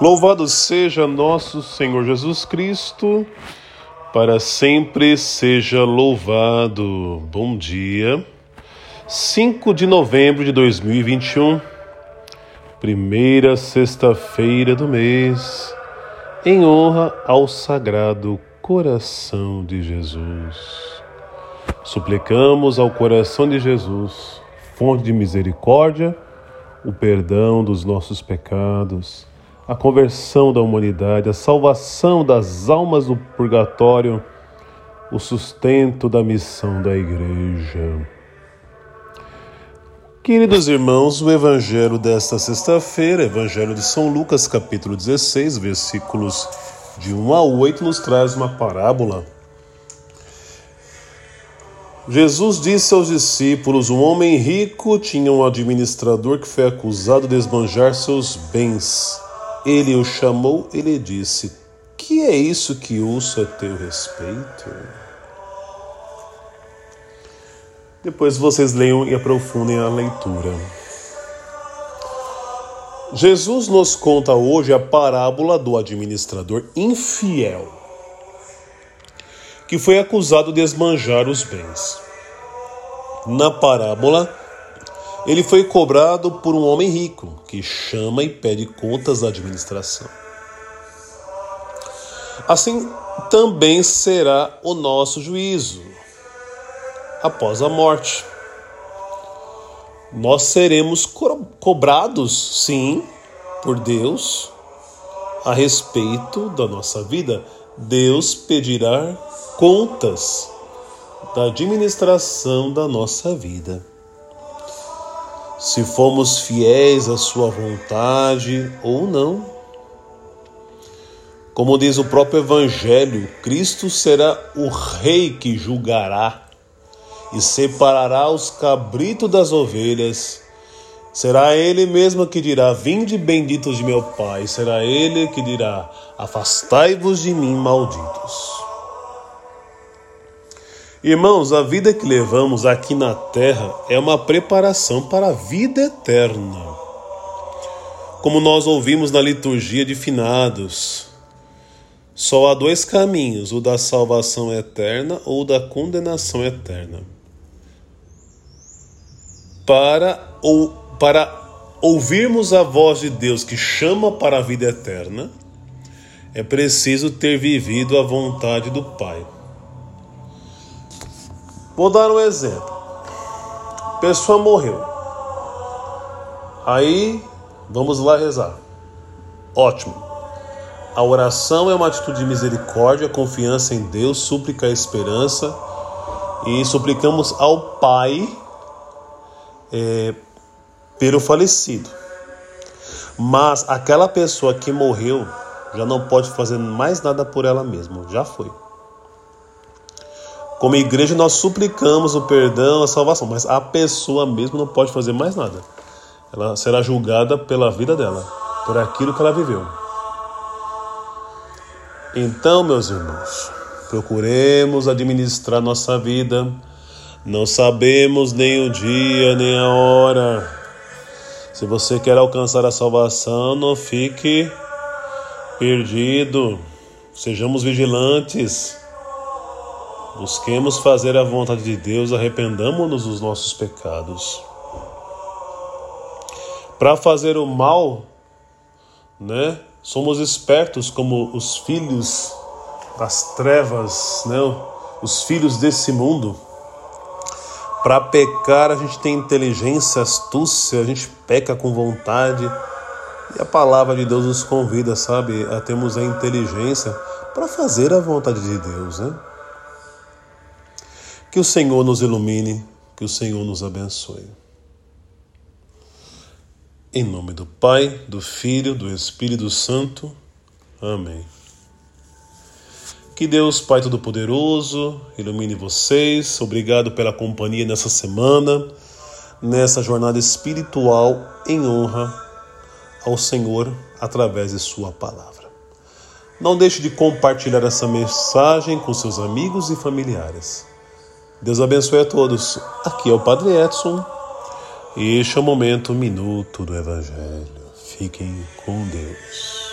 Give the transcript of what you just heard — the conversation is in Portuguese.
Louvado seja nosso Senhor Jesus Cristo, para sempre seja louvado. Bom dia, 5 de novembro de 2021, primeira sexta-feira do mês, em honra ao Sagrado Coração de Jesus. Suplicamos ao coração de Jesus, fonte de misericórdia, o perdão dos nossos pecados a conversão da humanidade, a salvação das almas do purgatório, o sustento da missão da Igreja. Queridos irmãos, o Evangelho desta sexta-feira, Evangelho de São Lucas, capítulo 16, versículos de 1 a 8, nos traz uma parábola. Jesus disse aos discípulos: Um homem rico tinha um administrador que foi acusado de esbanjar seus bens. Ele o chamou e lhe disse: Que é isso que ouço a teu respeito? Depois vocês leiam e aprofundem a leitura. Jesus nos conta hoje a parábola do administrador infiel, que foi acusado de esmanjar os bens. Na parábola, ele foi cobrado por um homem rico que chama e pede contas da administração. Assim também será o nosso juízo após a morte. Nós seremos co cobrados, sim, por Deus a respeito da nossa vida. Deus pedirá contas da administração da nossa vida se fomos fiéis à Sua vontade ou não. Como diz o próprio Evangelho, Cristo será o Rei que julgará e separará os cabritos das ovelhas. Será Ele mesmo que dirá: Vinde benditos de meu Pai. Será Ele que dirá: Afastai-vos de mim, malditos. Irmãos, a vida que levamos aqui na terra é uma preparação para a vida eterna. Como nós ouvimos na liturgia de finados, só há dois caminhos: o da salvação eterna ou da condenação eterna. Para, ou, para ouvirmos a voz de Deus que chama para a vida eterna, é preciso ter vivido a vontade do Pai. Vou dar um exemplo. Pessoa morreu. Aí, vamos lá rezar. Ótimo. A oração é uma atitude de misericórdia, confiança em Deus, súplica e esperança. E suplicamos ao Pai é, pelo falecido. Mas aquela pessoa que morreu já não pode fazer mais nada por ela mesma, já foi. Como igreja, nós suplicamos o perdão, a salvação, mas a pessoa mesmo não pode fazer mais nada. Ela será julgada pela vida dela, por aquilo que ela viveu. Então, meus irmãos, procuremos administrar nossa vida. Não sabemos nem o dia, nem a hora. Se você quer alcançar a salvação, não fique perdido. Sejamos vigilantes. Busquemos fazer a vontade de Deus, arrependamos-nos dos nossos pecados. Para fazer o mal, né? Somos espertos como os filhos das trevas, né? Os filhos desse mundo. Para pecar, a gente tem inteligência, astúcia, a gente peca com vontade. E a palavra de Deus nos convida, sabe, a termos a inteligência para fazer a vontade de Deus, né? Que o Senhor nos ilumine, que o Senhor nos abençoe. Em nome do Pai, do Filho, do Espírito Santo. Amém. Que Deus, Pai Todo-Poderoso, ilumine vocês. Obrigado pela companhia nessa semana, nessa jornada espiritual em honra ao Senhor através de Sua palavra. Não deixe de compartilhar essa mensagem com seus amigos e familiares. Deus abençoe a todos. Aqui é o Padre Edson. E este é o momento, minuto do Evangelho. Fiquem com Deus.